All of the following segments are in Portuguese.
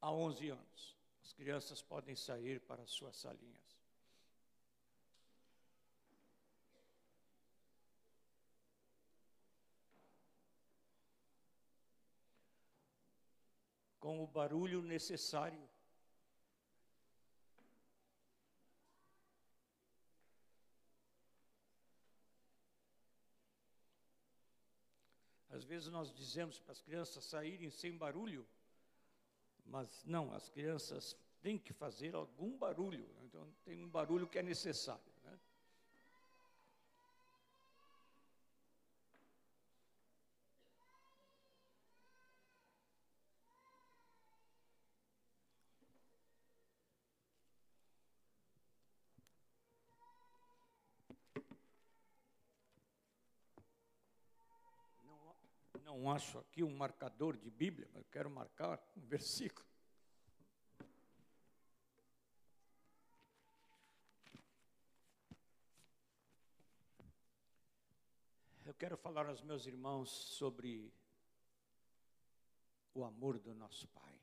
a 11 anos. As crianças podem sair para suas salinhas. Com o barulho necessário. Às vezes nós dizemos para as crianças saírem sem barulho, mas não, as crianças têm que fazer algum barulho, então tem um barulho que é necessário. Né? Não, não acho aqui um marcador de Bíblia, mas quero marcar um versículo. Eu quero falar aos meus irmãos sobre o amor do nosso Pai.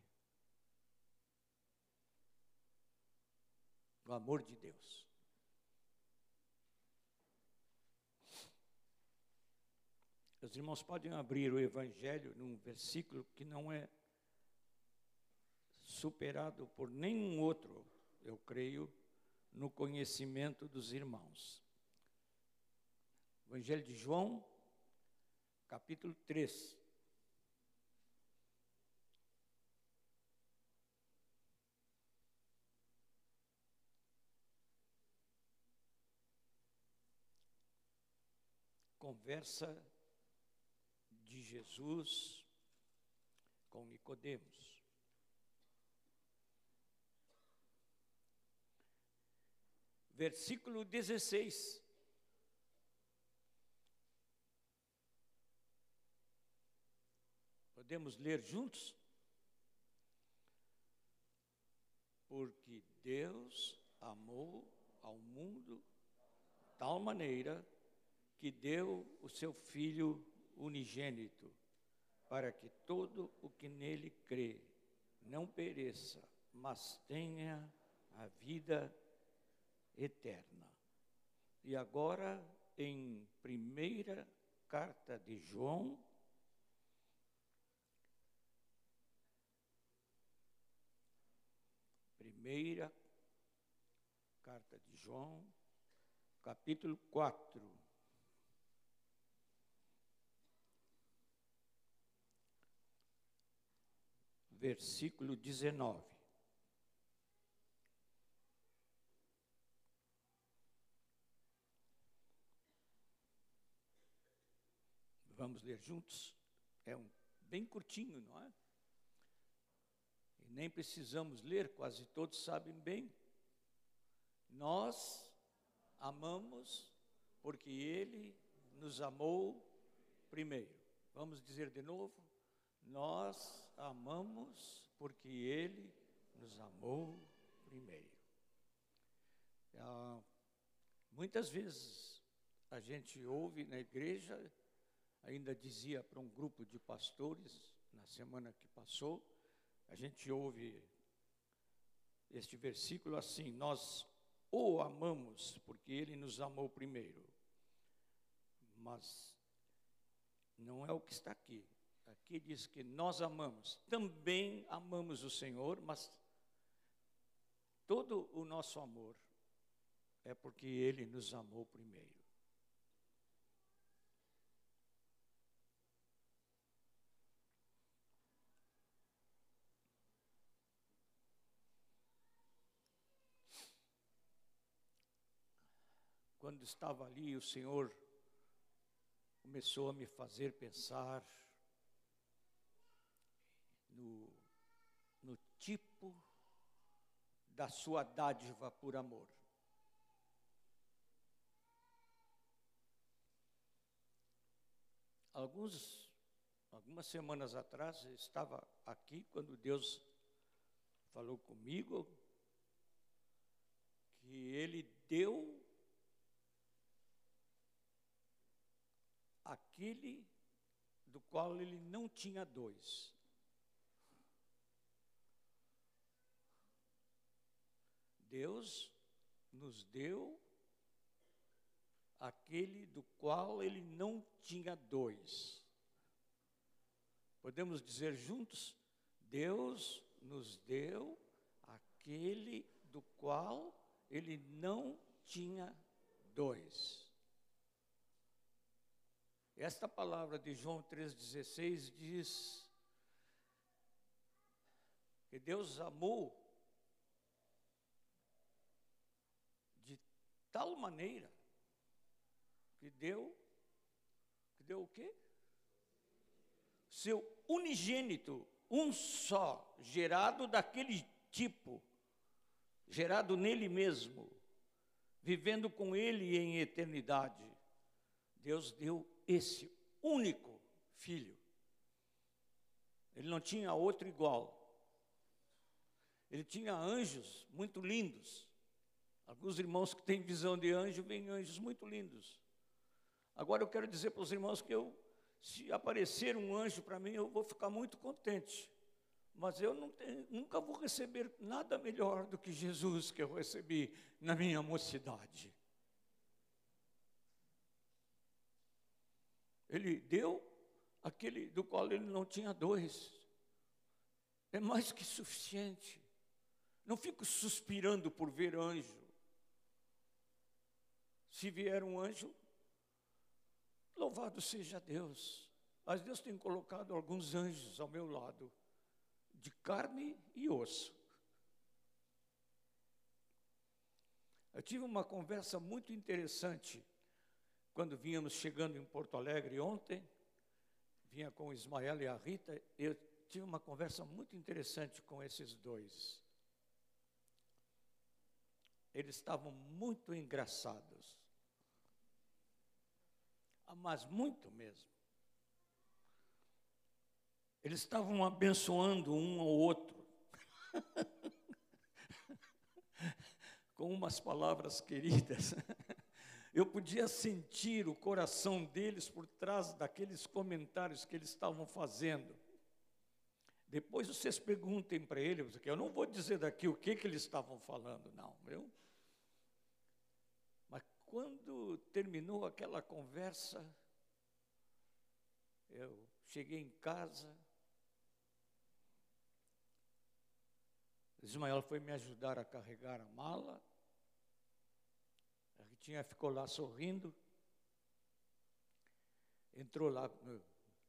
O amor de Deus. Os irmãos podem abrir o Evangelho num versículo que não é superado por nenhum outro, eu creio, no conhecimento dos irmãos. Evangelho de João, capítulo 3. Conversa de Jesus com Nicodemos. Versículo 16. Podemos ler juntos? Porque Deus amou ao mundo tal maneira que deu o seu Filho unigênito, para que todo o que nele crê não pereça, mas tenha a vida eterna. E agora, em primeira carta de João, primeira carta de João, capítulo 4. Versículo 19. Vamos ler juntos? É um bem curtinho, não é? E nem precisamos ler, quase todos sabem bem. Nós amamos porque Ele nos amou primeiro. Vamos dizer de novo? Nós amamos porque Ele nos amou primeiro. Ah, muitas vezes a gente ouve na igreja, ainda dizia para um grupo de pastores na semana que passou, a gente ouve este versículo assim: Nós o amamos porque Ele nos amou primeiro. Mas não é o que está aqui. Aqui diz que nós amamos, também amamos o Senhor, mas todo o nosso amor é porque Ele nos amou primeiro. Quando estava ali, o Senhor começou a me fazer pensar no, no tipo da sua dádiva por amor. Alguns, algumas semanas atrás, eu estava aqui quando Deus falou comigo que Ele deu aquele do qual Ele não tinha dois. Deus nos deu aquele do qual ele não tinha dois. Podemos dizer juntos: Deus nos deu aquele do qual ele não tinha dois. Esta palavra de João 3,16 diz que Deus amou de tal maneira que deu, que deu o quê? Seu unigênito, um só, gerado daquele tipo, gerado nele mesmo, vivendo com ele em eternidade. Deus deu esse único filho. Ele não tinha outro igual. Ele tinha anjos muito lindos. Alguns irmãos que têm visão de anjo veem anjos muito lindos. Agora eu quero dizer para os irmãos que eu, se aparecer um anjo para mim, eu vou ficar muito contente. Mas eu tenho, nunca vou receber nada melhor do que Jesus que eu recebi na minha mocidade. Ele deu aquele do qual ele não tinha dois. É mais que suficiente. Não fico suspirando por ver anjo. Se vier um anjo, louvado seja Deus. Mas Deus tem colocado alguns anjos ao meu lado, de carne e osso. Eu tive uma conversa muito interessante quando vínhamos chegando em Porto Alegre ontem, vinha com o Ismael e a Rita, eu tive uma conversa muito interessante com esses dois. Eles estavam muito engraçados, mas muito mesmo. Eles estavam abençoando um ao outro, com umas palavras queridas. Eu podia sentir o coração deles por trás daqueles comentários que eles estavam fazendo. Depois vocês perguntem para eles, porque eu não vou dizer daqui o que, que eles estavam falando, não, viu? Quando terminou aquela conversa, eu cheguei em casa, Ismael foi me ajudar a carregar a mala, Ritinha ficou lá sorrindo, entrou lá no,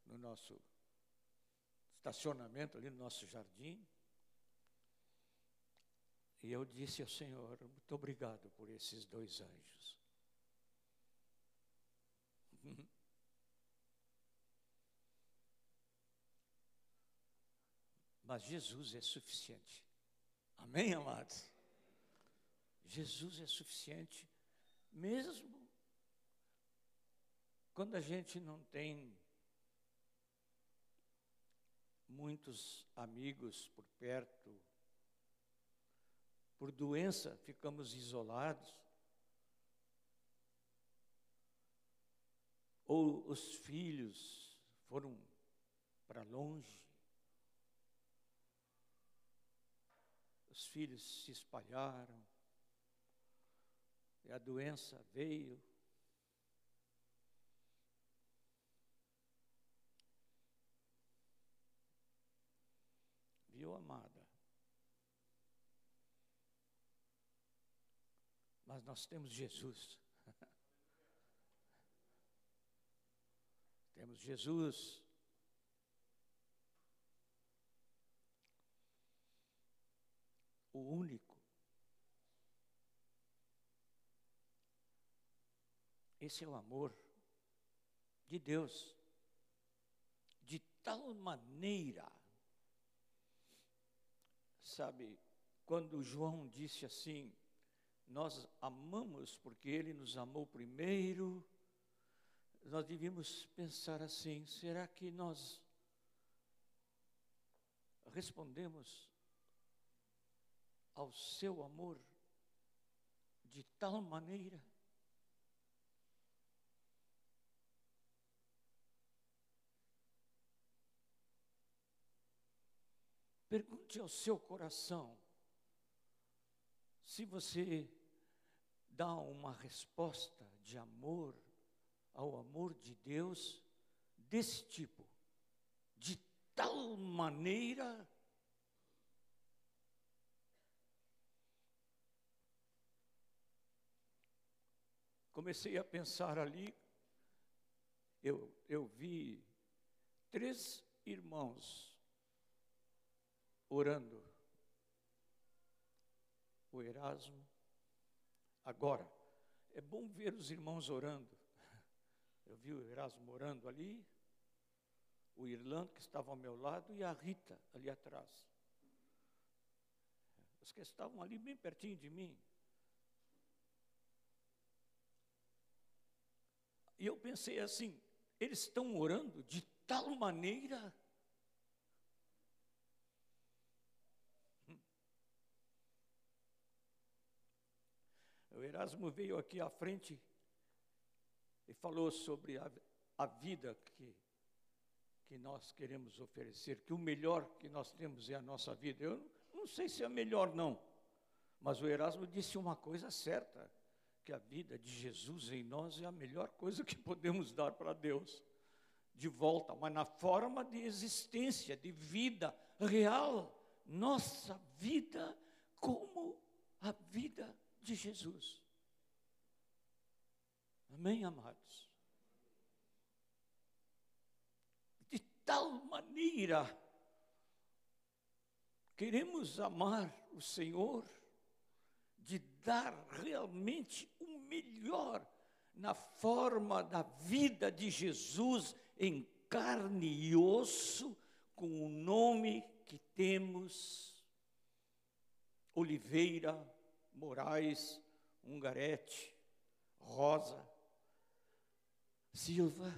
no nosso estacionamento, ali no nosso jardim. E eu disse ao Senhor, muito obrigado por esses dois anjos. Mas Jesus é suficiente. Amém, amados? Jesus é suficiente mesmo quando a gente não tem muitos amigos por perto, por doença ficamos isolados, ou os filhos foram para longe, os filhos se espalharam, e a doença veio. Viu, amada? Mas nós temos Jesus. Temos Jesus. O único Esse é o amor de Deus. De tal maneira, sabe, quando João disse assim, nós amamos porque ele nos amou primeiro, nós devíamos pensar assim: será que nós respondemos ao seu amor de tal maneira? Pergunte ao seu coração se você dá uma resposta de amor ao amor de Deus desse tipo, de tal maneira comecei a pensar ali, eu, eu vi três irmãos orando. O Erasmo. Agora, é bom ver os irmãos orando. Eu vi o Erasmo orando ali, o Irlando que estava ao meu lado e a Rita ali atrás. Os que estavam ali bem pertinho de mim. E eu pensei assim: eles estão orando de tal maneira. Hum. O Erasmo veio aqui à frente e falou sobre a, a vida que, que nós queremos oferecer, que o melhor que nós temos é a nossa vida. Eu não sei se é melhor, não, mas o Erasmo disse uma coisa certa que a vida de Jesus em nós é a melhor coisa que podemos dar para Deus. De volta, mas na forma de existência, de vida real, nossa vida como a vida de Jesus. Amém, amados? De tal maneira, queremos amar o Senhor de dar realmente o melhor na forma da vida de Jesus em carne e osso, com o nome que temos, Oliveira, Moraes, Ungarete, Rosa, Silva,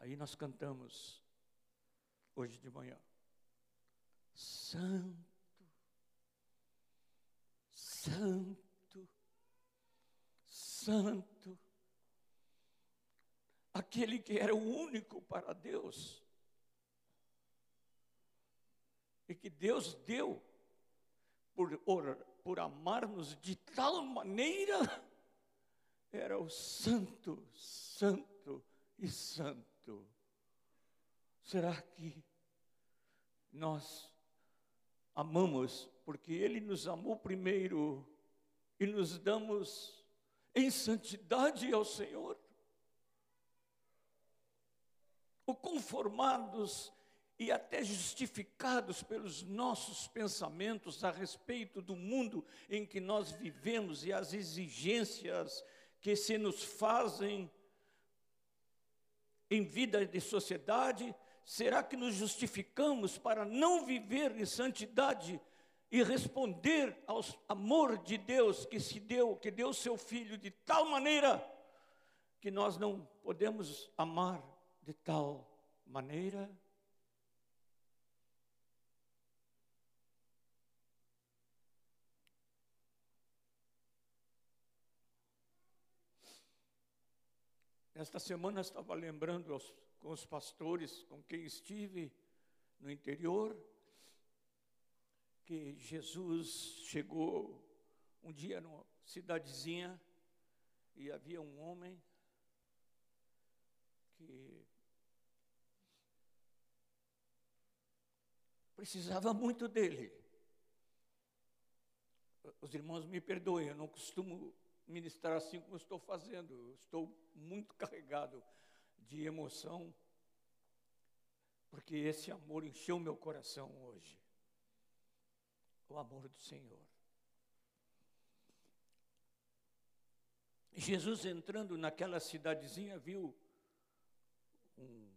Aí nós cantamos hoje de manhã. Santo, Santo, Santo, aquele que era o único para Deus, e que Deus deu por, por, amar-nos de tal maneira, era o Santo, Santo e Santo. Será que nós amamos porque Ele nos amou primeiro e nos damos em santidade ao Senhor? Ou conformados e até justificados pelos nossos pensamentos a respeito do mundo em que nós vivemos e as exigências que se nos fazem em vida de sociedade? Será que nos justificamos para não viver em santidade e responder ao amor de Deus que se deu, que deu seu filho de tal maneira que nós não podemos amar de tal maneira? Esta semana estava lembrando aos, com os pastores com quem estive no interior, que Jesus chegou um dia numa cidadezinha e havia um homem que precisava muito dele. Os irmãos me perdoem, eu não costumo ministrar assim como estou fazendo. Estou muito carregado de emoção, porque esse amor encheu meu coração hoje. O amor do Senhor. Jesus entrando naquela cidadezinha viu um,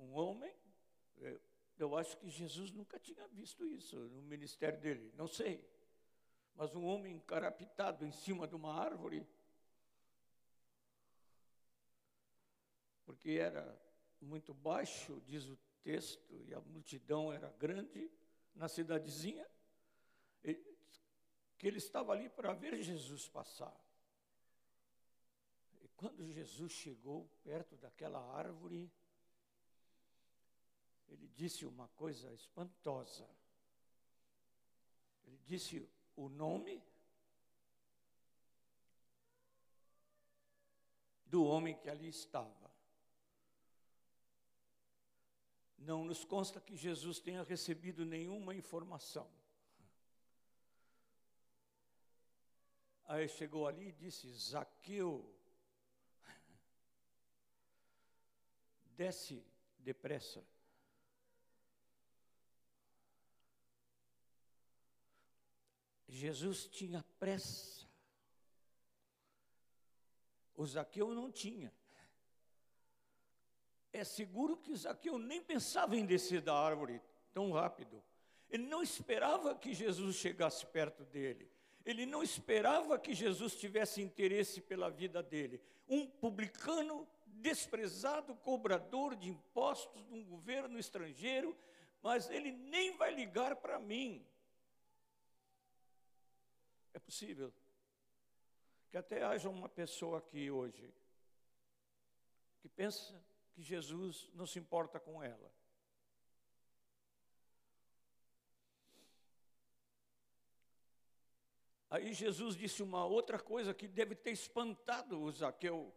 um homem, eu acho que Jesus nunca tinha visto isso no ministério dele, não sei mas um homem encarapitado em cima de uma árvore, porque era muito baixo, diz o texto, e a multidão era grande na cidadezinha, que ele estava ali para ver Jesus passar. quando Jesus chegou perto daquela árvore, ele disse uma coisa espantosa. Ele disse o nome do homem que ali estava. Não nos consta que Jesus tenha recebido nenhuma informação. Aí chegou ali e disse: Zaqueu, desce depressa. Jesus tinha pressa. O Zaqueu não tinha. É seguro que Zaqueu nem pensava em descer da árvore tão rápido. Ele não esperava que Jesus chegasse perto dele. Ele não esperava que Jesus tivesse interesse pela vida dele. Um publicano desprezado, cobrador de impostos de um governo estrangeiro, mas ele nem vai ligar para mim. É possível que até haja uma pessoa aqui hoje que pensa que Jesus não se importa com ela. Aí Jesus disse uma outra coisa que deve ter espantado o Zaqueu.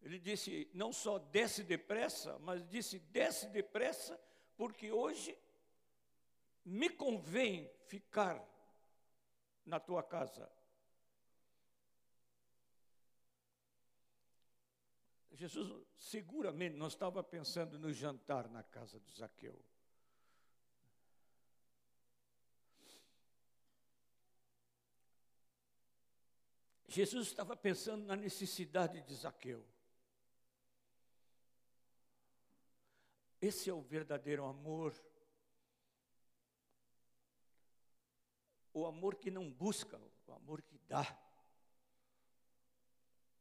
Ele disse: não só desce depressa, mas disse: desce depressa, porque hoje me convém ficar na tua casa. Jesus seguramente não estava pensando no jantar na casa de Zaqueu. Jesus estava pensando na necessidade de Zaqueu. Esse é o verdadeiro amor o amor que não busca, o amor que dá.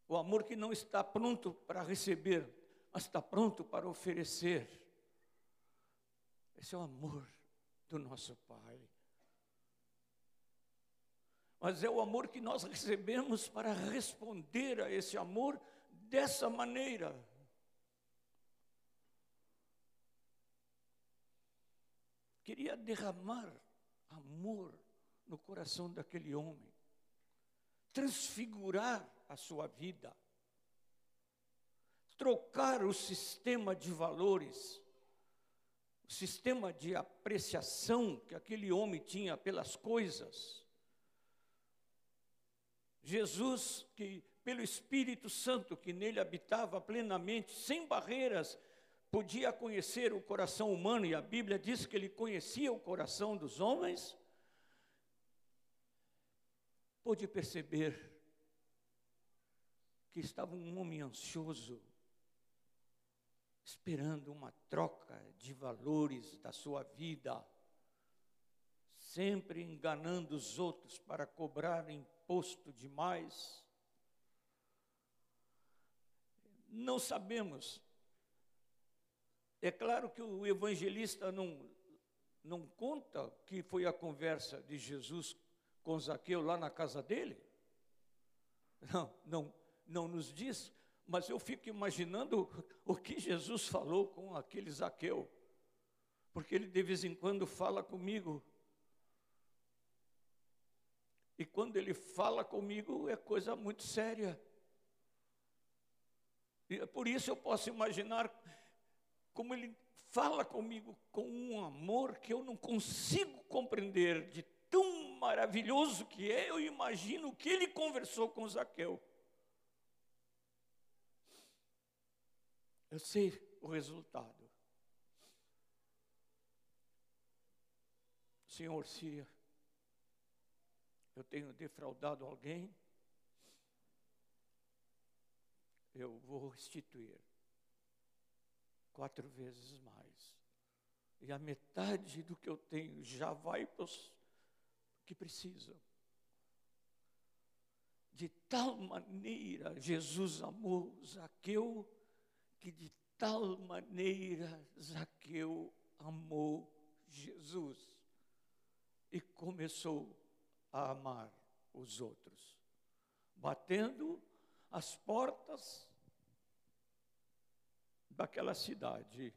O amor que não está pronto para receber, mas está pronto para oferecer. Esse é o amor do nosso Pai. Mas é o amor que nós recebemos para responder a esse amor dessa maneira. Queria derramar amor no coração daquele homem, transfigurar a sua vida, trocar o sistema de valores, o sistema de apreciação que aquele homem tinha pelas coisas. Jesus, que pelo Espírito Santo que nele habitava plenamente, sem barreiras, podia conhecer o coração humano, e a Bíblia diz que ele conhecia o coração dos homens, pôde perceber que estava um homem ansioso, esperando uma troca de valores da sua vida, sempre enganando os outros para cobrar imposto demais. Não sabemos. É claro que o evangelista não, não conta que foi a conversa de Jesus com Zaqueu lá na casa dele? Não, não, não nos diz, mas eu fico imaginando o que Jesus falou com aquele Zaqueu, porque ele de vez em quando fala comigo. E quando ele fala comigo é coisa muito séria. E é por isso eu posso imaginar como ele fala comigo com um amor que eu não consigo compreender de tão maravilhoso que é, eu imagino que ele conversou com Zaqueu. Eu sei o resultado. Senhor, se eu tenho defraudado alguém, eu vou restituir quatro vezes mais. E a metade do que eu tenho já vai para os que precisam. De tal maneira Jesus amou Zaqueu, que de tal maneira Zaqueu amou Jesus e começou a amar os outros, batendo as portas daquela cidade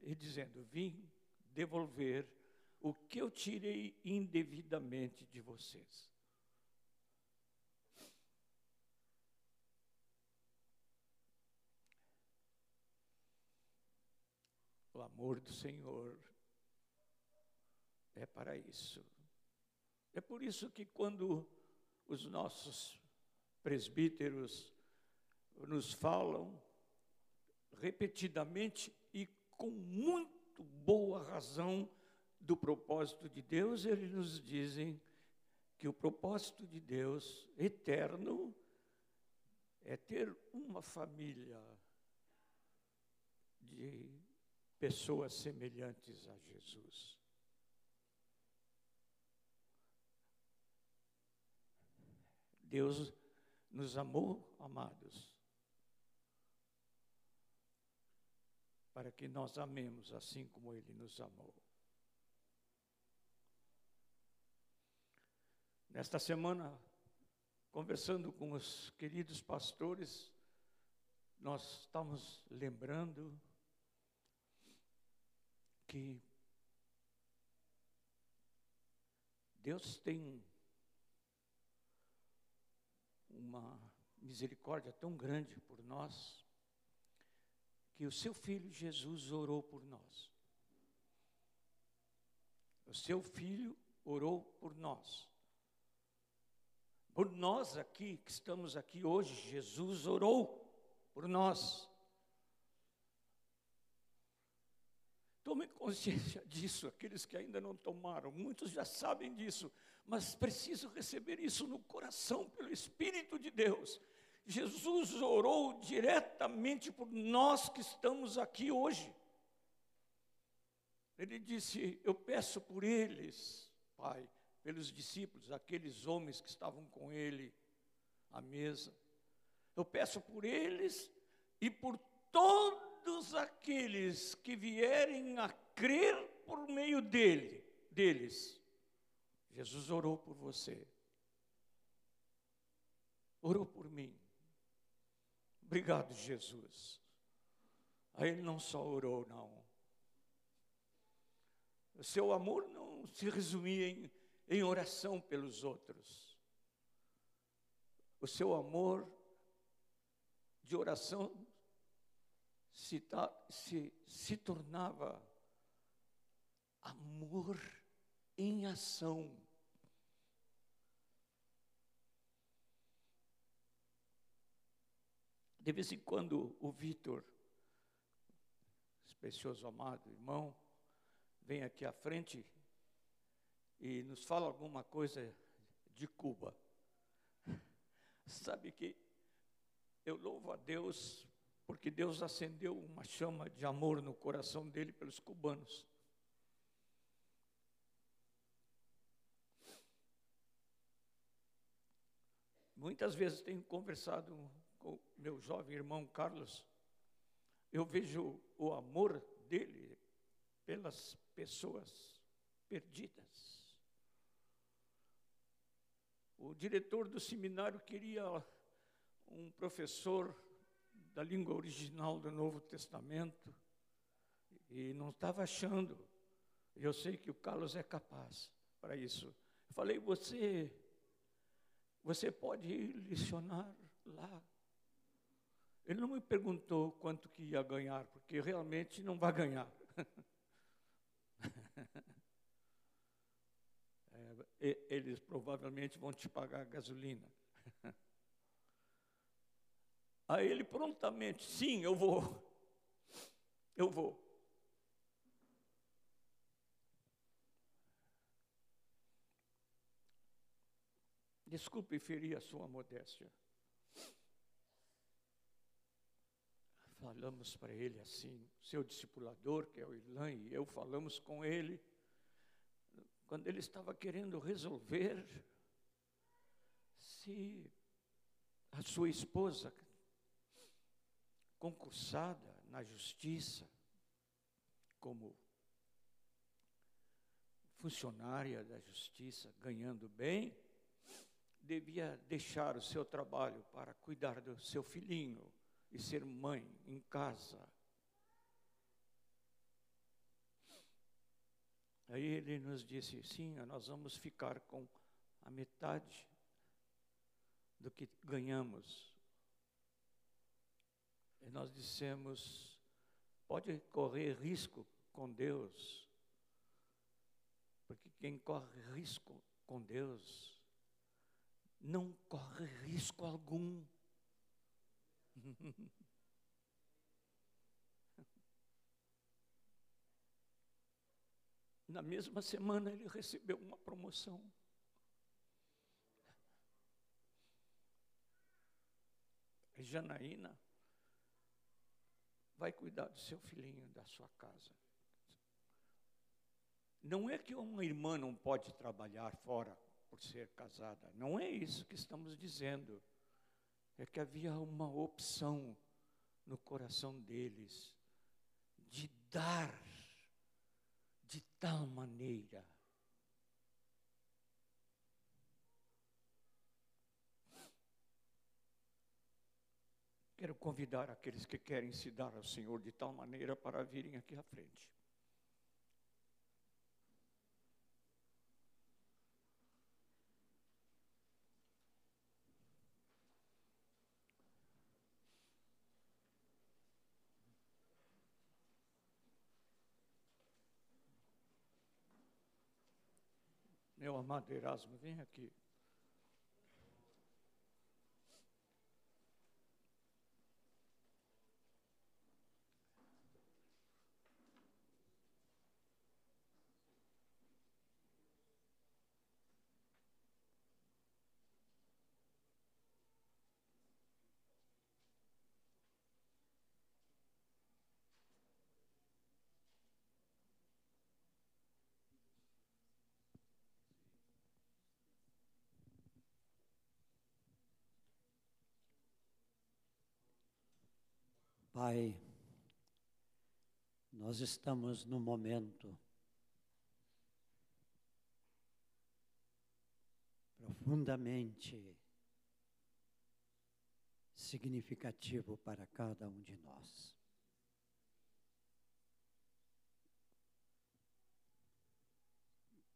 e dizendo: Vim devolver o que eu tirei indevidamente de vocês. O amor do Senhor é para isso. É por isso que quando os nossos presbíteros nos falam repetidamente e com muito boa razão do propósito de Deus, eles nos dizem que o propósito de Deus eterno é ter uma família de pessoas semelhantes a Jesus. Deus nos amou, amados, para que nós amemos assim como Ele nos amou. Nesta semana, conversando com os queridos pastores, nós estamos lembrando que Deus tem uma misericórdia tão grande por nós, que o seu filho Jesus orou por nós. O seu filho orou por nós. Por nós aqui, que estamos aqui hoje, Jesus orou por nós. Tome consciência disso, aqueles que ainda não tomaram, muitos já sabem disso, mas preciso receber isso no coração pelo Espírito de Deus. Jesus orou diretamente por nós que estamos aqui hoje. Ele disse: Eu peço por eles, Pai, pelos discípulos, aqueles homens que estavam com ele à mesa. Eu peço por eles e por todos aqueles que vierem a crer por meio dele, deles. Jesus orou por você. Orou por mim. Obrigado, Jesus. Aí ele não só orou, não. O seu amor não se resumia em, em oração pelos outros. O seu amor de oração se, se, se tornava amor em ação. De vez em quando o Vitor, precioso amado irmão, vem aqui à frente e nos fala alguma coisa de Cuba. Sabe que eu louvo a Deus porque Deus acendeu uma chama de amor no coração dele pelos cubanos. Muitas vezes tenho conversado com meu jovem irmão Carlos, eu vejo o amor dele pelas pessoas perdidas. O diretor do seminário queria um professor da língua original do Novo Testamento e não estava achando. Eu sei que o Carlos é capaz para isso. Eu falei, você, você pode ir licionar lá. Ele não me perguntou quanto que ia ganhar, porque realmente não vai ganhar. é, eles provavelmente vão te pagar gasolina. Aí ele prontamente, sim, eu vou. Eu vou. Desculpe ferir a sua modéstia. Falamos para ele assim, seu discipulador, que é o Ilan, e eu falamos com ele, quando ele estava querendo resolver se a sua esposa concursada na justiça, como funcionária da justiça, ganhando bem, devia deixar o seu trabalho para cuidar do seu filhinho e ser mãe em casa. Aí ele nos disse: sim, nós vamos ficar com a metade do que ganhamos. E nós dissemos: pode correr risco com Deus, porque quem corre risco com Deus não corre risco algum. Na mesma semana ele recebeu uma promoção. Janaína vai cuidar do seu filhinho, da sua casa. Não é que uma irmã não pode trabalhar fora por ser casada, não é isso que estamos dizendo. É que havia uma opção no coração deles de dar tal maneira. Quero convidar aqueles que querem se dar ao Senhor de tal maneira para virem aqui à frente. Erasmo, vem aqui. Pai, nós estamos no momento profundamente significativo para cada um de nós.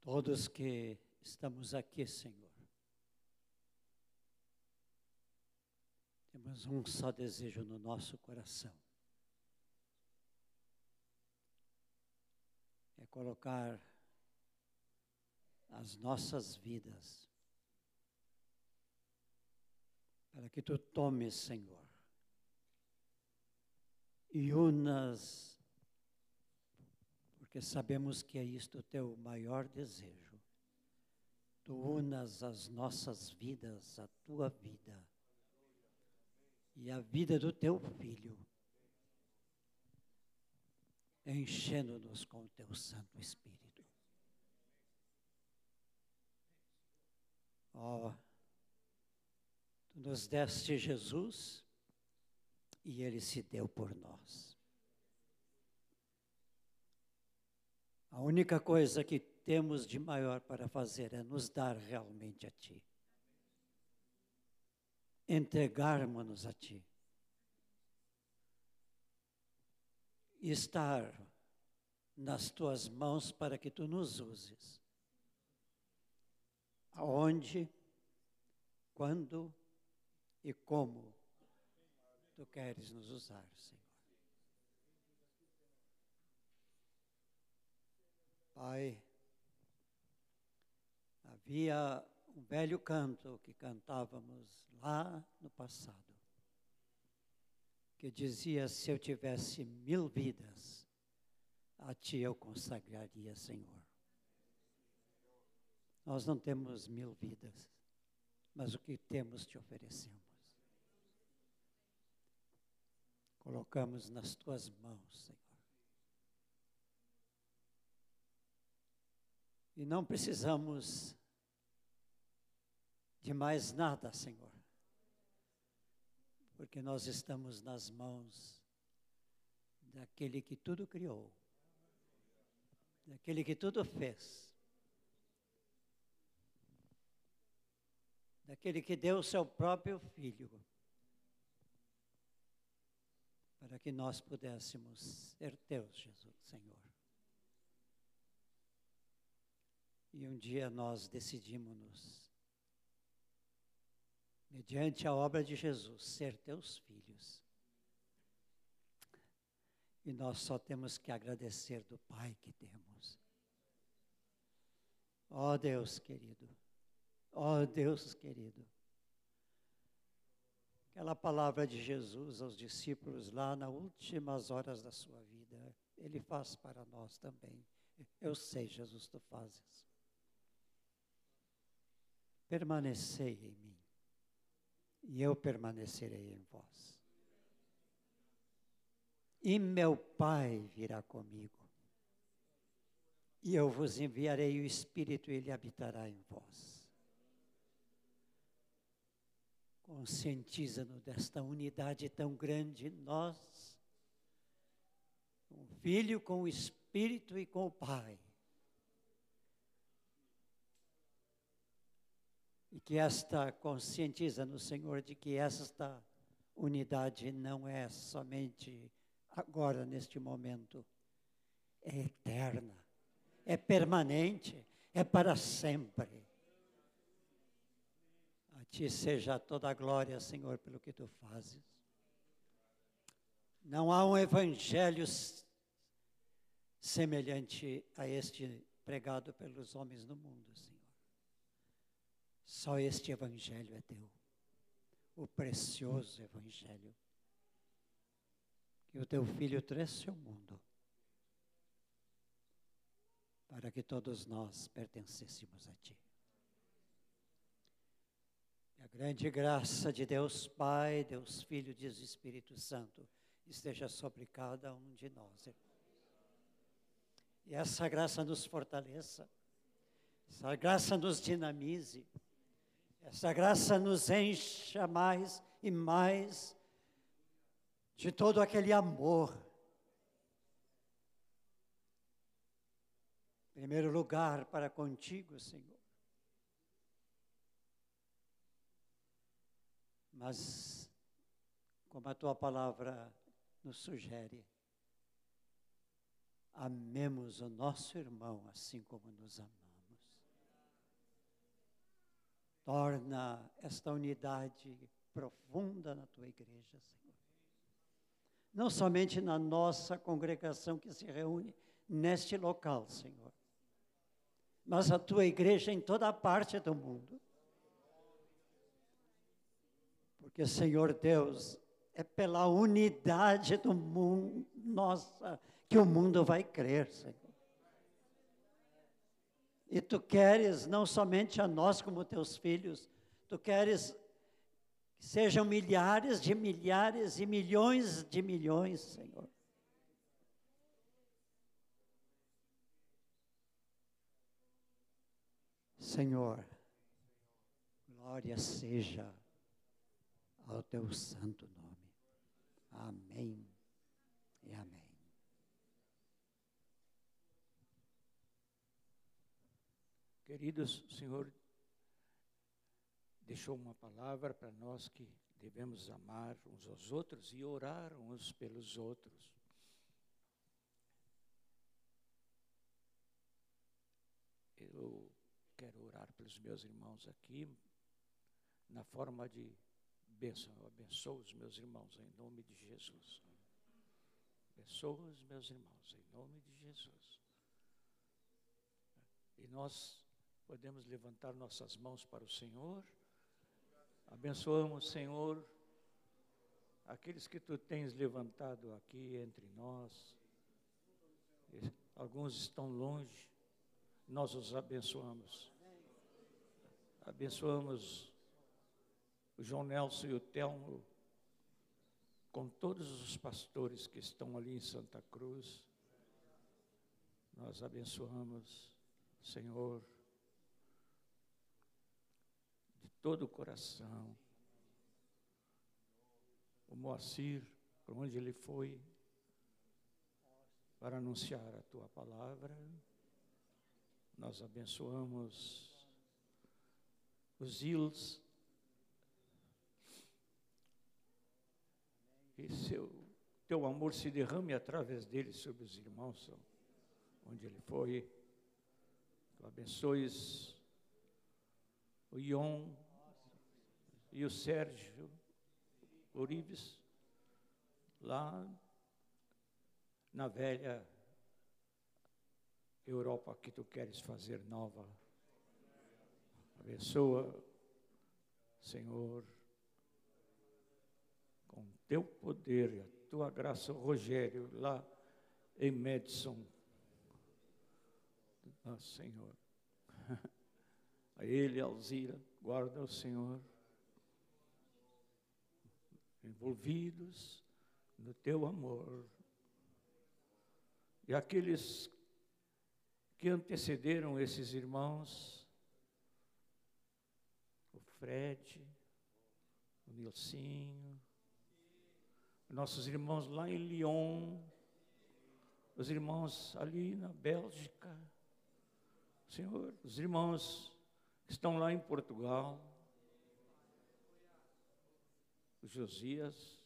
Todos que estamos aqui, Senhor, Temos um só desejo no nosso coração. É colocar as nossas vidas para que tu tomes, Senhor, e unas, porque sabemos que é isto o teu maior desejo. Tu unas as nossas vidas, a tua vida e a vida do teu filho, enchendo-nos com o teu Santo Espírito. Ó, oh, tu nos deste Jesus e ele se deu por nós. A única coisa que temos de maior para fazer é nos dar realmente a Ti entregarmos-nos a Ti. E estar nas Tuas mãos para que Tu nos uses. Aonde, quando e como Tu queres nos usar, Senhor. Pai, havia um velho canto que cantávamos lá no passado, que dizia: Se eu tivesse mil vidas, a Ti eu consagraria, Senhor. Nós não temos mil vidas, mas o que temos te oferecemos. Colocamos nas Tuas mãos, Senhor. E não precisamos de mais nada, Senhor, porque nós estamos nas mãos daquele que tudo criou, daquele que tudo fez, daquele que deu o seu próprio filho, para que nós pudéssemos ser teus, Jesus, Senhor. E um dia nós decidimos-nos, mediante a obra de Jesus, ser teus filhos. E nós só temos que agradecer do Pai que temos. Ó oh Deus querido, ó oh Deus querido. Aquela palavra de Jesus aos discípulos lá nas últimas horas da sua vida, Ele faz para nós também. Eu sei, Jesus, tu fazes. Permanecei em mim, e eu permanecerei em vós. E meu Pai virá comigo e eu vos enviarei o Espírito e ele habitará em vós. Conscientiza-nos desta unidade tão grande, nós, o Filho com o Espírito e com o Pai. E que esta conscientiza-nos, Senhor, de que esta unidade não é somente agora, neste momento, é eterna é permanente, é para sempre. A ti seja toda a glória, Senhor, pelo que tu fazes. Não há um evangelho semelhante a este pregado pelos homens no mundo, Senhor. Só este evangelho é teu, o precioso evangelho. Que o teu filho trouxe ao mundo. Para que todos nós pertencêssemos a Ti. Que a grande graça de Deus Pai, Deus Filho Deus Espírito Santo esteja sobre cada um de nós. E essa graça nos fortaleça, essa graça nos dinamize, essa graça nos encha mais e mais de todo aquele amor primeiro lugar para contigo, Senhor. Mas, como a tua palavra nos sugere, amemos o nosso irmão assim como nos amamos. Torna esta unidade profunda na tua igreja, Senhor. Não somente na nossa congregação que se reúne neste local, Senhor, mas a tua igreja em toda parte do mundo. Porque, Senhor Deus, é pela unidade do mundo, nossa, que o mundo vai crer, Senhor. E tu queres não somente a nós como teus filhos, tu queres que sejam milhares de milhares e milhões de milhões, Senhor. Senhor, glória seja ao teu santo nome. Amém e amém. Queridos, o Senhor deixou uma palavra para nós que devemos amar uns aos outros e orar uns pelos outros. Eu quero orar pelos meus irmãos aqui, na forma de bênção. Eu abençoo os meus irmãos em nome de Jesus. Abençoo os meus irmãos em nome de Jesus. E nós podemos levantar nossas mãos para o Senhor. Abençoamos, Senhor, aqueles que tu tens levantado aqui entre nós. Alguns estão longe, nós os abençoamos. Abençoamos o João Nelson e o Telmo, com todos os pastores que estão ali em Santa Cruz. Nós abençoamos, Senhor, todo o coração. O Moacir, para onde ele foi, para anunciar a tua palavra, nós abençoamos os ilhos que seu, teu amor se derrame através dele sobre os irmãos, onde ele foi. Tu abençoes o Ion, e o Sérgio Orives, lá na velha Europa que tu queres fazer nova. Abençoa, Senhor, com teu poder e a tua graça, Rogério, lá em Madison. Ah, Senhor. A ele, Alzira, guarda o Senhor. Envolvidos no teu amor. E aqueles que antecederam esses irmãos, o Fred, o Nilcinho, nossos irmãos lá em Lyon, os irmãos ali na Bélgica, Senhor, os irmãos que estão lá em Portugal, Josias,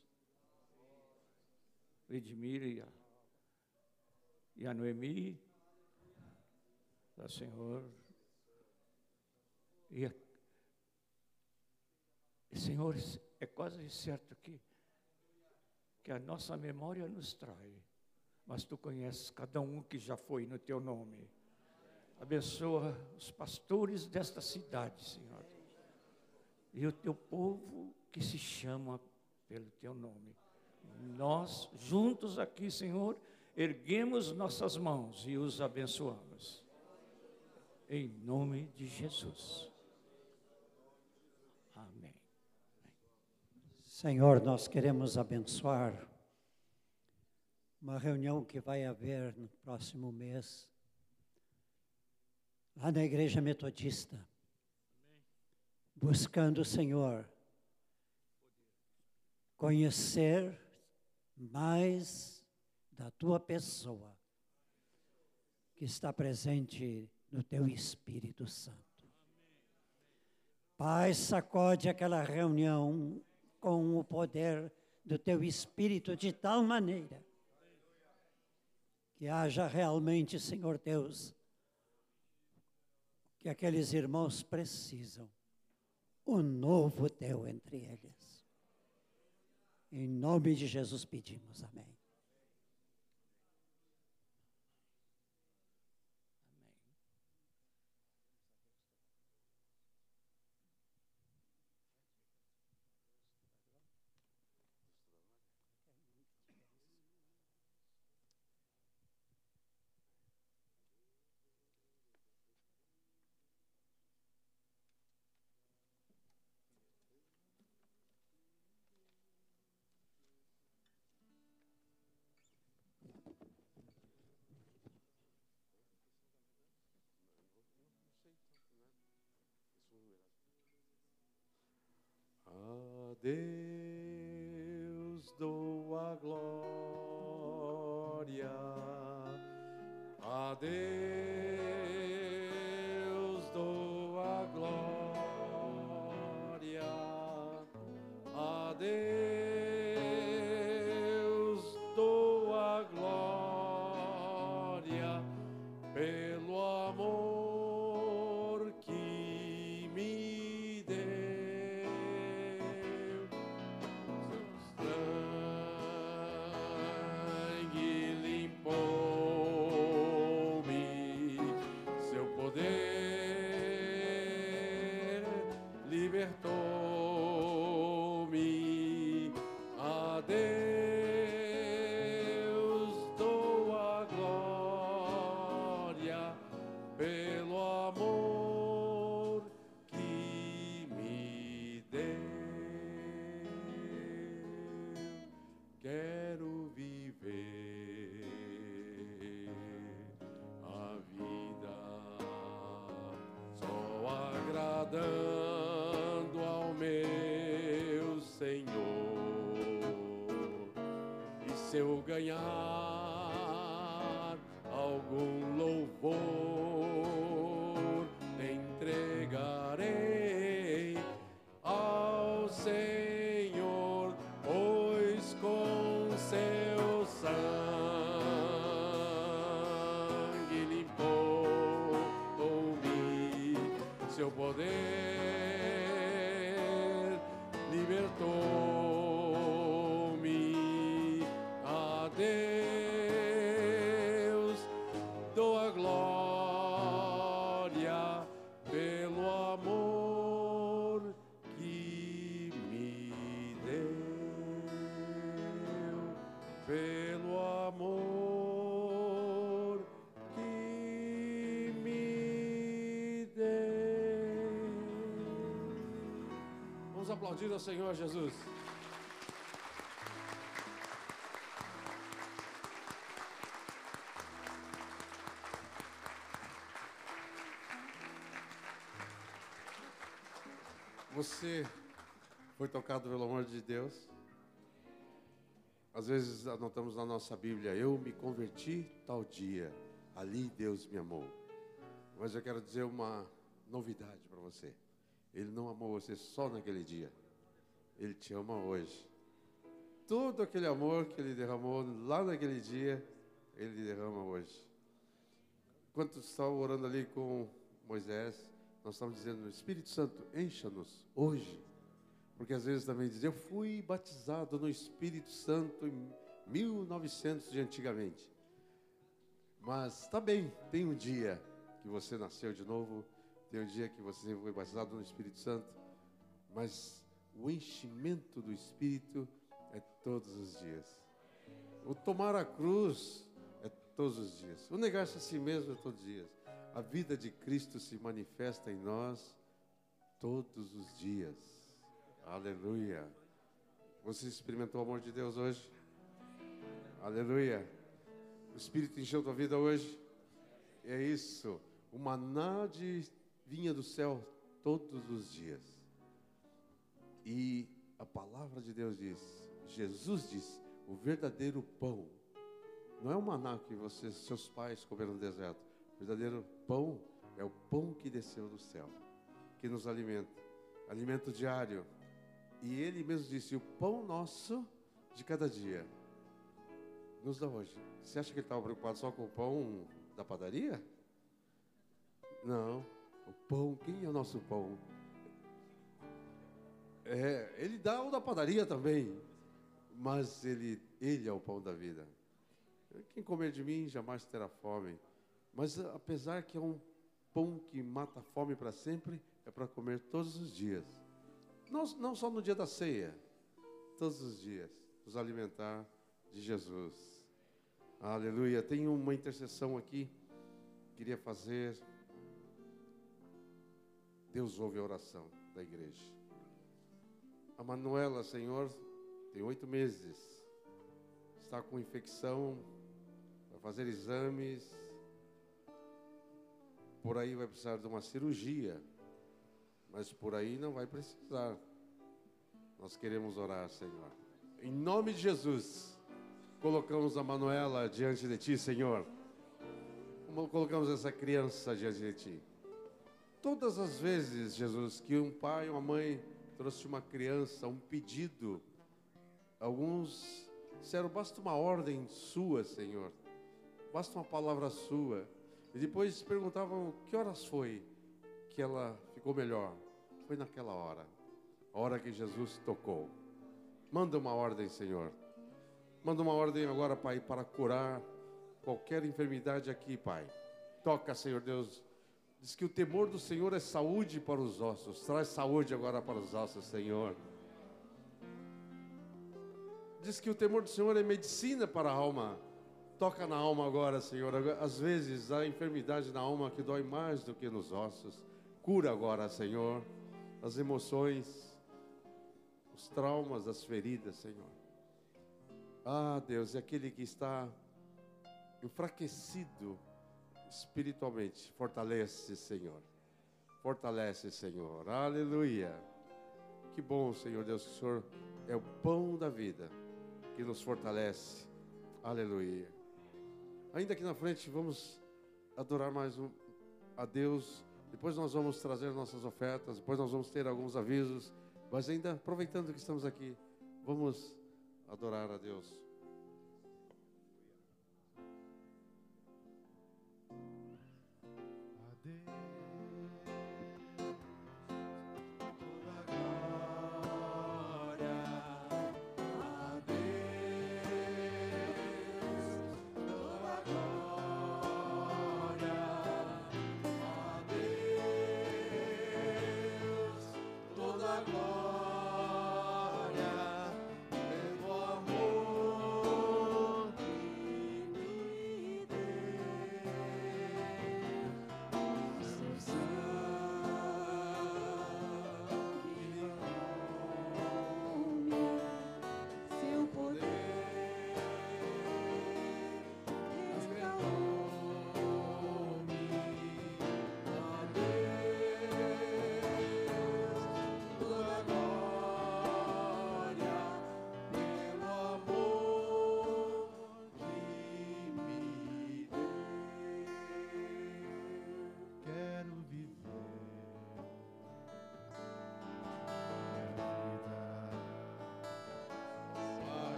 Edmir e a, a Noemi, da Senhor. E, e, Senhor, é quase certo que, que a nossa memória nos trai, mas tu conheces cada um que já foi no teu nome. Abençoa os pastores desta cidade, Senhor, e o teu povo que se chama pelo teu nome. Nós, juntos aqui, Senhor, erguemos nossas mãos e os abençoamos em nome de Jesus. Amém. Senhor, nós queremos abençoar uma reunião que vai haver no próximo mês, lá na Igreja Metodista, buscando o Senhor, conhecer mais da tua pessoa, que está presente no teu Espírito Santo. Pai, sacode aquela reunião com o poder do teu Espírito de tal maneira que haja realmente, Senhor Deus, que aqueles irmãos precisam, o novo teu entre eles. Em nome de Jesus pedimos, amém. Deus dou a glória, a Deus se eu ganhar algum aplaudir ao Senhor Jesus. Você foi tocado pelo amor de Deus? Às vezes anotamos na nossa Bíblia, eu me converti tal dia, ali Deus me amou. Mas eu quero dizer uma novidade. Ele não amou você só naquele dia. Ele te ama hoje. Todo aquele amor que ele derramou lá naquele dia, ele derrama hoje. Enquanto estava orando ali com Moisés, nós estamos dizendo, Espírito Santo, encha-nos hoje. Porque às vezes também diz, eu fui batizado no Espírito Santo em 1900 de antigamente. Mas está bem, tem um dia que você nasceu de novo, tem um dia que você foi batizado no Espírito Santo, mas o enchimento do Espírito é todos os dias. O tomar a cruz é todos os dias. O negar-se a si mesmo é todos os dias. A vida de Cristo se manifesta em nós todos os dias. Aleluia. Você experimentou o amor de Deus hoje? Aleluia. O Espírito encheu tua vida hoje? É isso. O maná de vinha do céu todos os dias. E a palavra de Deus diz, Jesus diz, o verdadeiro pão. Não é o maná que vocês, seus pais comeram no deserto. O verdadeiro pão é o pão que desceu do céu, que nos alimenta, alimento diário. E ele mesmo disse: o pão nosso de cada dia nos dá hoje. Você acha que ele estava preocupado só com o pão da padaria? Não. O pão, quem é o nosso pão? É, ele dá o da padaria também, mas ele, ele é o pão da vida. Quem comer de mim jamais terá fome. Mas apesar que é um pão que mata a fome para sempre, é para comer todos os dias. Não, não só no dia da ceia, todos os dias, nos alimentar de Jesus. Aleluia. Tem uma intercessão aqui, queria fazer. Deus ouve a oração da igreja. A Manuela, Senhor, tem oito meses, está com infecção, vai fazer exames, por aí vai precisar de uma cirurgia, mas por aí não vai precisar. Nós queremos orar, Senhor. Em nome de Jesus, colocamos a Manuela diante de Ti, Senhor. Colocamos essa criança diante de Ti. Todas as vezes, Jesus, que um pai, uma mãe trouxe uma criança, um pedido, alguns disseram, basta uma ordem sua, Senhor. Basta uma palavra sua. E depois perguntavam que horas foi que ela ficou melhor. Foi naquela hora, a hora que Jesus tocou. Manda uma ordem, Senhor. Manda uma ordem agora, Pai, para curar qualquer enfermidade aqui, Pai. Toca, Senhor Deus. Diz que o temor do Senhor é saúde para os ossos. Traz saúde agora para os ossos, Senhor. Diz que o temor do Senhor é medicina para a alma. Toca na alma agora, Senhor. Às vezes há enfermidade na alma que dói mais do que nos ossos. Cura agora, Senhor, as emoções, os traumas, as feridas, Senhor. Ah, Deus, é aquele que está enfraquecido espiritualmente. Fortalece, Senhor. Fortalece, Senhor. Aleluia. Que bom, Senhor Deus, que o Senhor é o pão da vida que nos fortalece. Aleluia. Ainda aqui na frente, vamos adorar mais um, a Deus. Depois nós vamos trazer nossas ofertas. Depois nós vamos ter alguns avisos. Mas ainda aproveitando que estamos aqui, vamos adorar a Deus.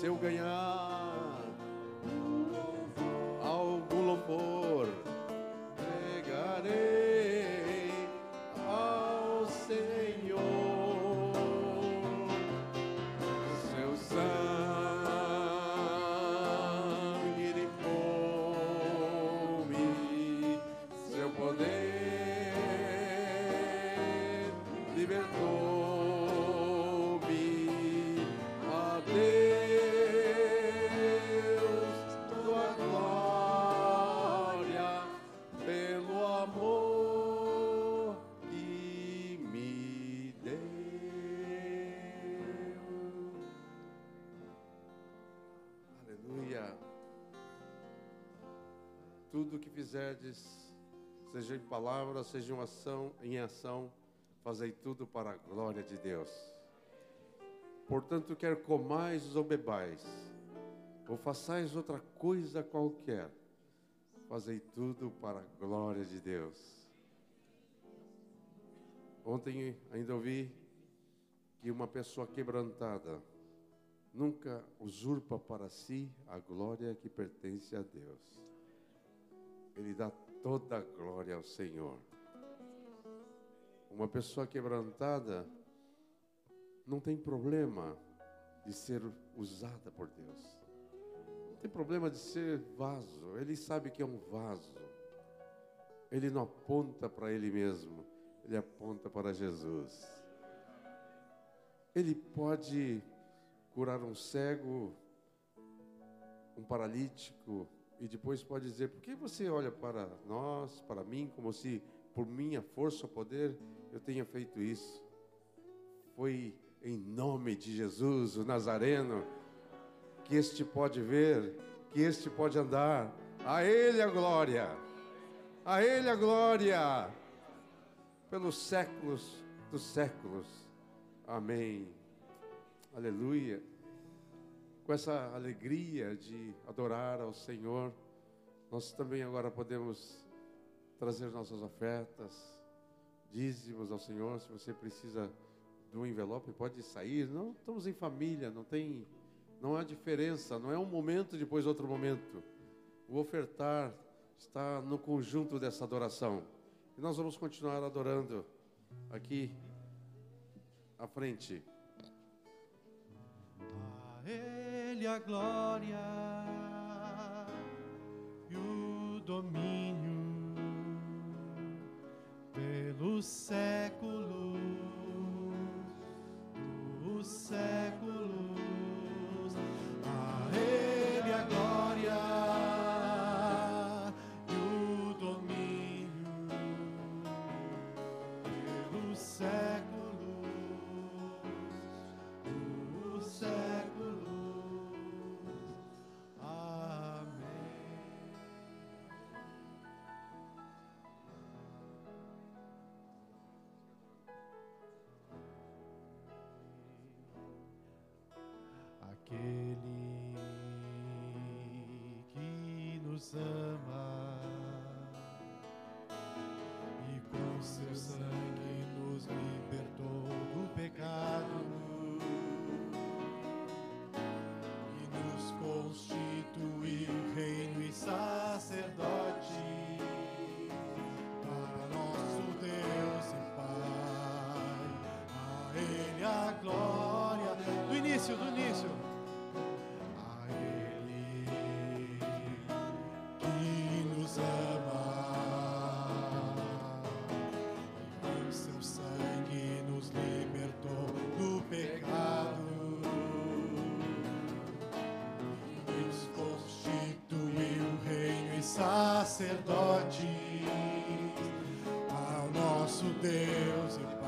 seu ganhar. Tudo que fizerdes, seja em palavra, seja em ação, em ação, fazei tudo para a glória de Deus. Portanto, quer comais ou bebais, ou façais outra coisa qualquer, fazei tudo para a glória de Deus. Ontem ainda ouvi que uma pessoa quebrantada nunca usurpa para si a glória que pertence a Deus. Ele dá toda a glória ao Senhor. Uma pessoa quebrantada não tem problema de ser usada por Deus. Não tem problema de ser vaso. Ele sabe que é um vaso. Ele não aponta para ele mesmo, ele aponta para Jesus. Ele pode curar um cego, um paralítico, e depois pode dizer: por que você olha para nós, para mim, como se por minha força ou poder eu tenha feito isso? Foi em nome de Jesus, o Nazareno, que este pode ver, que este pode andar. A Ele a glória, a Ele a glória, pelos séculos dos séculos. Amém. Aleluia. Com essa alegria de adorar ao Senhor, nós também agora podemos trazer nossas ofertas, dízimos ao Senhor. Se você precisa de um envelope, pode sair. Não estamos em família, não tem, não há diferença. Não é um momento depois outro momento. O ofertar está no conjunto dessa adoração. E nós vamos continuar adorando aqui à frente. A Ele a glória e o domínio pelos séculos dos séculos. Sacerdote ao nosso Deus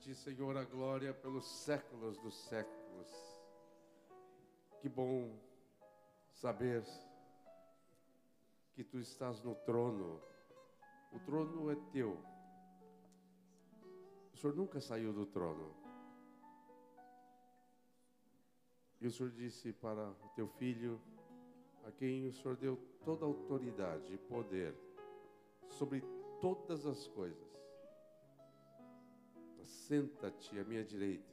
ti, Senhor, a glória pelos séculos dos séculos. Que bom saber que tu estás no trono. O trono é teu. O Senhor nunca saiu do trono. E o Senhor disse para o teu filho, a quem o Senhor deu toda a autoridade e poder sobre todas as coisas. Senta-te à minha direita,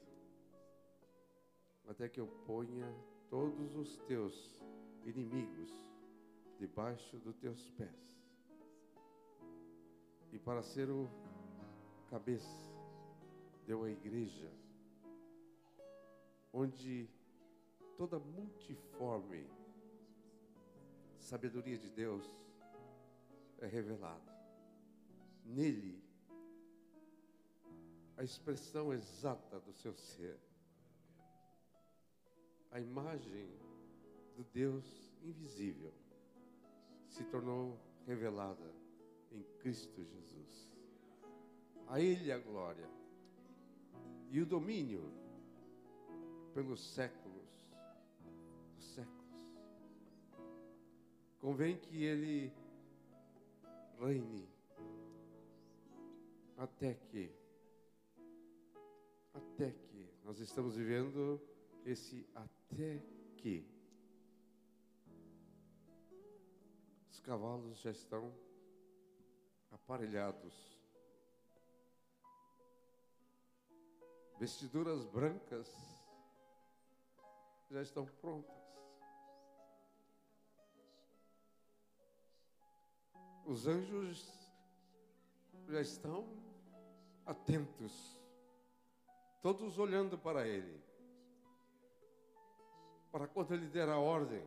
até que eu ponha todos os teus inimigos debaixo dos teus pés. E para ser o cabeça, deu a igreja, onde toda multiforme sabedoria de Deus é revelada. Nele, a expressão exata do seu ser, a imagem do Deus invisível se tornou revelada em Cristo Jesus. A Ele a glória e o domínio pelos séculos dos séculos. Convém que Ele reine até que, até que, nós estamos vivendo esse até que. Os cavalos já estão aparelhados. Vestiduras brancas já estão prontas. Os anjos já estão atentos, todos olhando para ele, para quando ele der a ordem,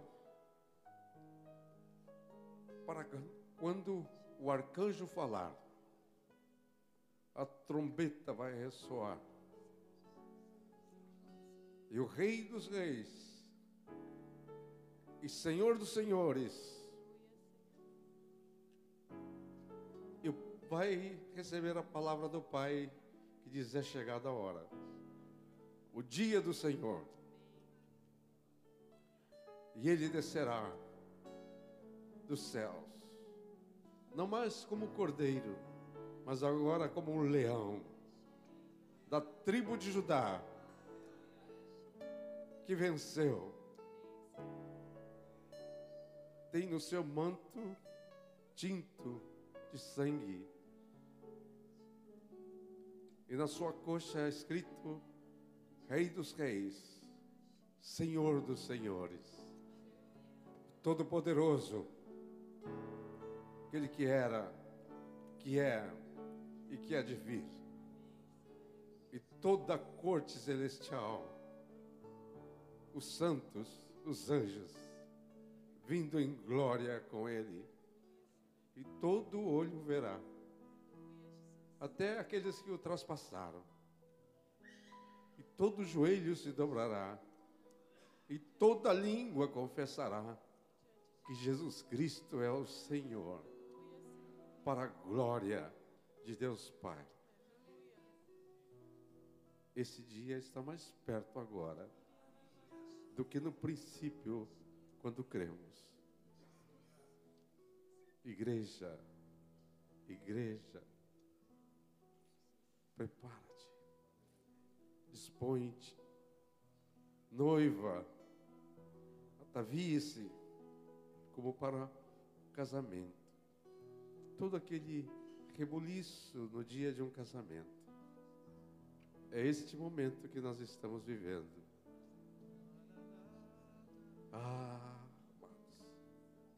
para quando o arcanjo falar, a trombeta vai ressoar. E o Rei dos Reis e Senhor dos Senhores vai receber a palavra do Pai que diz: é chegada a hora, o dia do Senhor. E ele descerá dos céus não mais como cordeiro, mas agora como um leão da tribo de Judá, que venceu. Tem no seu manto tinto de sangue. E na sua coxa é escrito: Rei dos Reis, Senhor dos Senhores, Todo-Poderoso aquele que era, que é e que há de vir. E toda a corte celestial, os santos, os anjos, vindo em glória com ele, e todo olho verá, até aqueles que o traspassaram, e todo joelho se dobrará, e toda língua confessará que Jesus Cristo é o Senhor para a glória de Deus Pai. Esse dia está mais perto agora do que no princípio, quando cremos. Igreja, igreja, prepara-te, dispõe-te, noiva, atavie-se como para casamento todo aquele rebuliço no dia de um casamento. É este momento que nós estamos vivendo. Ah,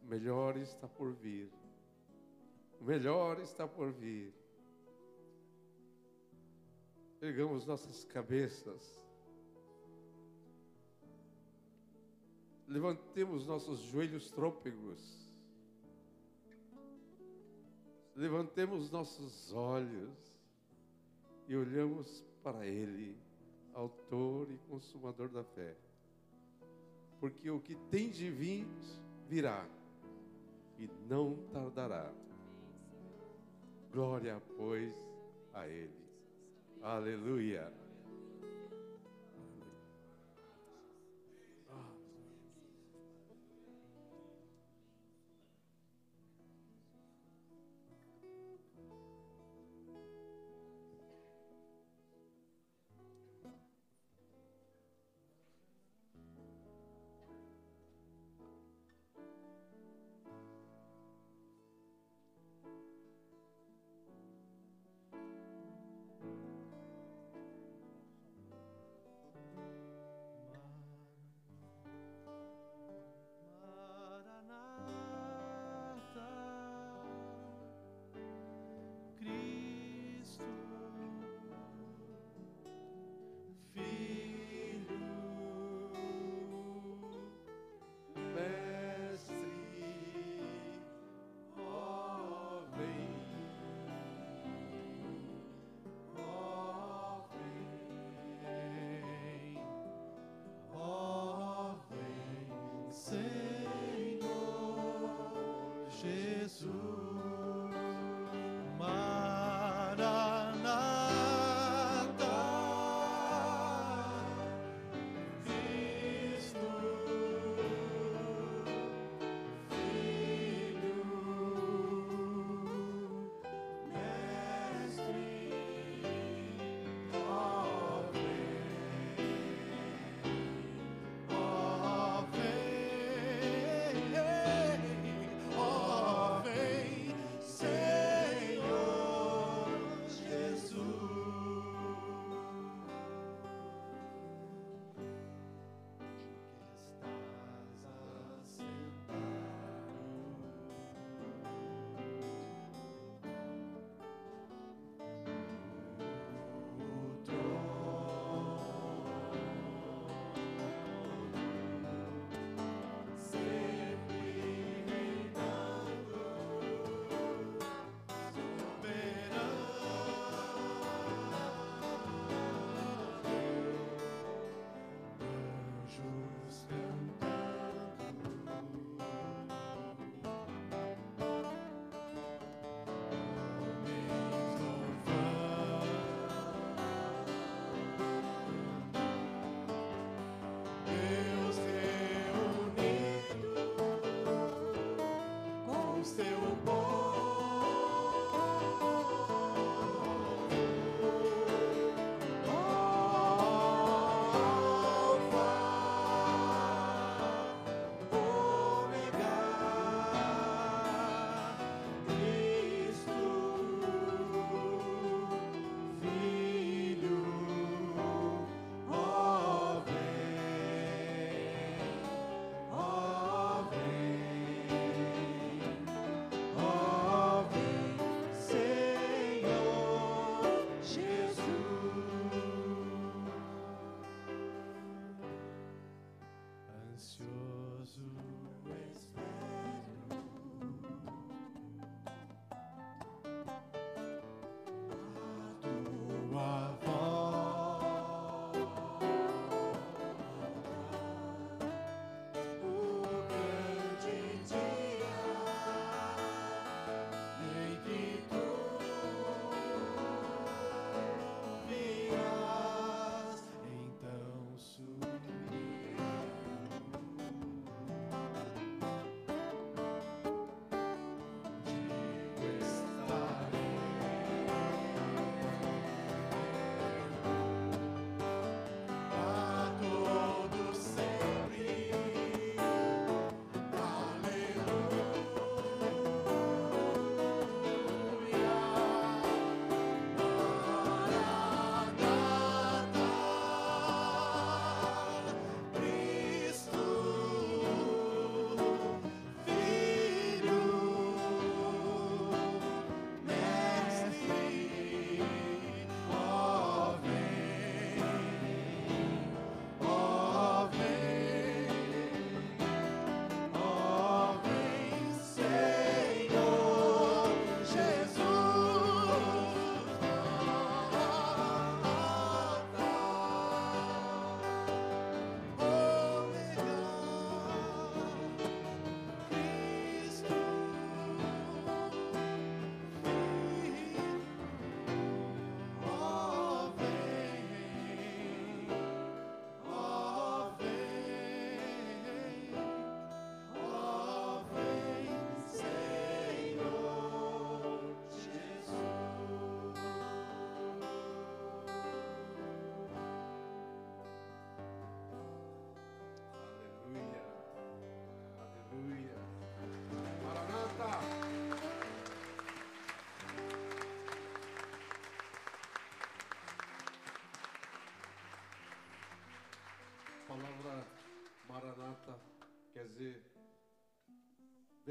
o melhor está por vir. O melhor está por vir. Pegamos nossas cabeças. Levantemos nossos joelhos trôpegos levantemos nossos olhos e olhamos para Ele, Autor e Consumador da fé. Porque o que tem de vir virá e não tardará. Glória, pois, a Ele. Aleluia.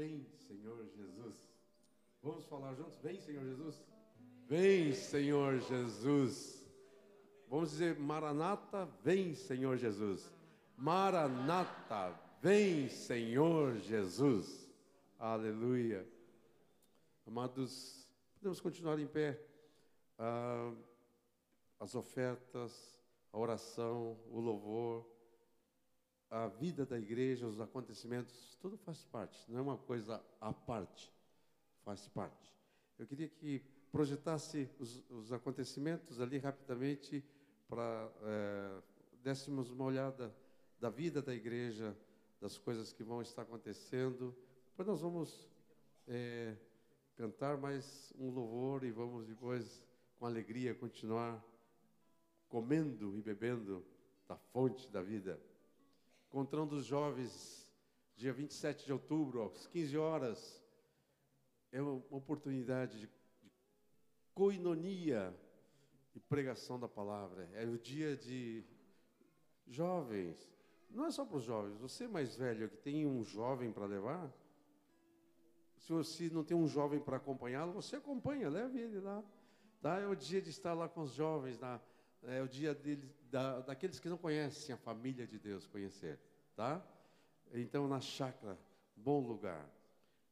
Vem, Senhor Jesus. Vamos falar juntos? Vem, Senhor Jesus. Vem, Senhor Jesus. Vamos dizer Maranata, vem, Senhor Jesus. Maranata, vem, Senhor Jesus. Aleluia. Amados, podemos continuar em pé. Ah, as ofertas, a oração, o louvor, a vida da igreja, os acontecimentos, tudo faz parte, não é uma coisa à parte, faz parte. Eu queria que projetasse os, os acontecimentos ali rapidamente para é, dessemos uma olhada da vida da igreja, das coisas que vão estar acontecendo. Depois nós vamos é, cantar mais um louvor e vamos depois, com alegria, continuar comendo e bebendo da fonte da vida. Encontrando os jovens, dia 27 de outubro, às 15 horas, é uma oportunidade de, de coinonia e pregação da palavra. É o dia de jovens. Não é só para os jovens, você mais velho que tem um jovem para levar, se você não tem um jovem para acompanhá-lo, você acompanha, leve ele lá. Tá? É o dia de estar lá com os jovens na, é o dia da, daqueles que não conhecem a família de Deus conhecer, tá? Então, na chácara, bom lugar.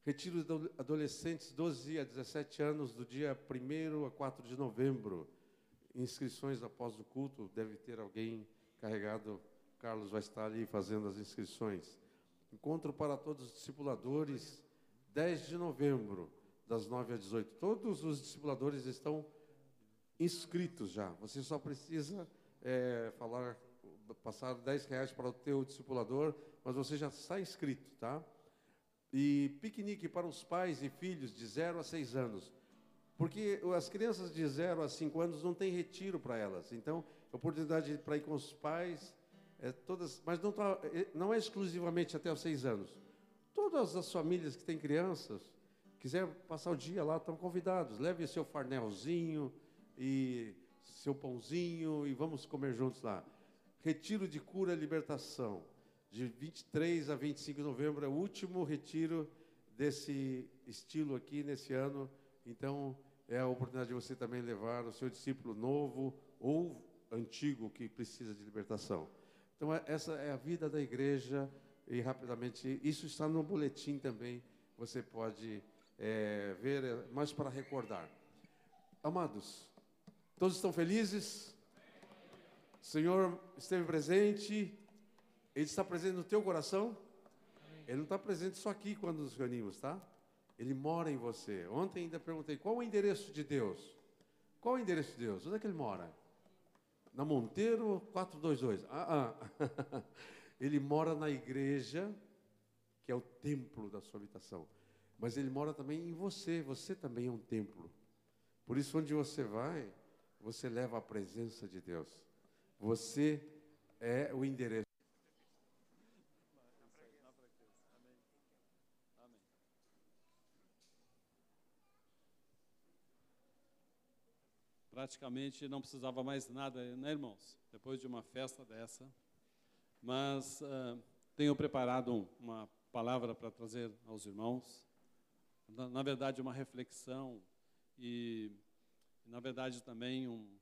Retiro de adolescentes 12 a 17 anos, do dia 1 a 4 de novembro. Inscrições após o culto, deve ter alguém carregado. Carlos vai estar ali fazendo as inscrições. Encontro para todos os discipuladores, 10 de novembro, das 9 às 18. Todos os discipuladores estão inscritos já. Você só precisa é, falar, passar 10 reais para o teu discipulador, mas você já está inscrito, tá? E piquenique para os pais e filhos de 0 a 6 anos. Porque as crianças de 0 a 5 anos não tem retiro para elas. Então, oportunidade para ir com os pais, é, todas, mas não, tá, é, não é exclusivamente até os 6 anos. Todas as famílias que têm crianças, quiser passar o dia lá, estão convidados. Leve seu farnelzinho, e seu pãozinho e vamos comer juntos lá. Retiro de cura e libertação, de 23 a 25 de novembro, é o último retiro desse estilo aqui nesse ano. Então, é a oportunidade de você também levar o seu discípulo novo ou antigo que precisa de libertação. Então, é, essa é a vida da igreja e rapidamente, isso está no boletim também, você pode é, ver, é, mas para recordar. Amados, Todos estão felizes? O Senhor esteve presente. Ele está presente no teu coração? Ele não está presente só aqui quando nos reunimos, tá? Ele mora em você. Ontem ainda perguntei qual o endereço de Deus. Qual o endereço de Deus? Onde é que ele mora? Na Monteiro 422. Ah, ah. ele mora na igreja, que é o templo da sua habitação. Mas ele mora também em você. Você também é um templo. Por isso, onde você vai, você leva a presença de Deus. Você é o endereço. Praticamente não precisava mais nada, né, irmãos? Depois de uma festa dessa. Mas uh, tenho preparado uma palavra para trazer aos irmãos. Na, na verdade, uma reflexão e na verdade, também um,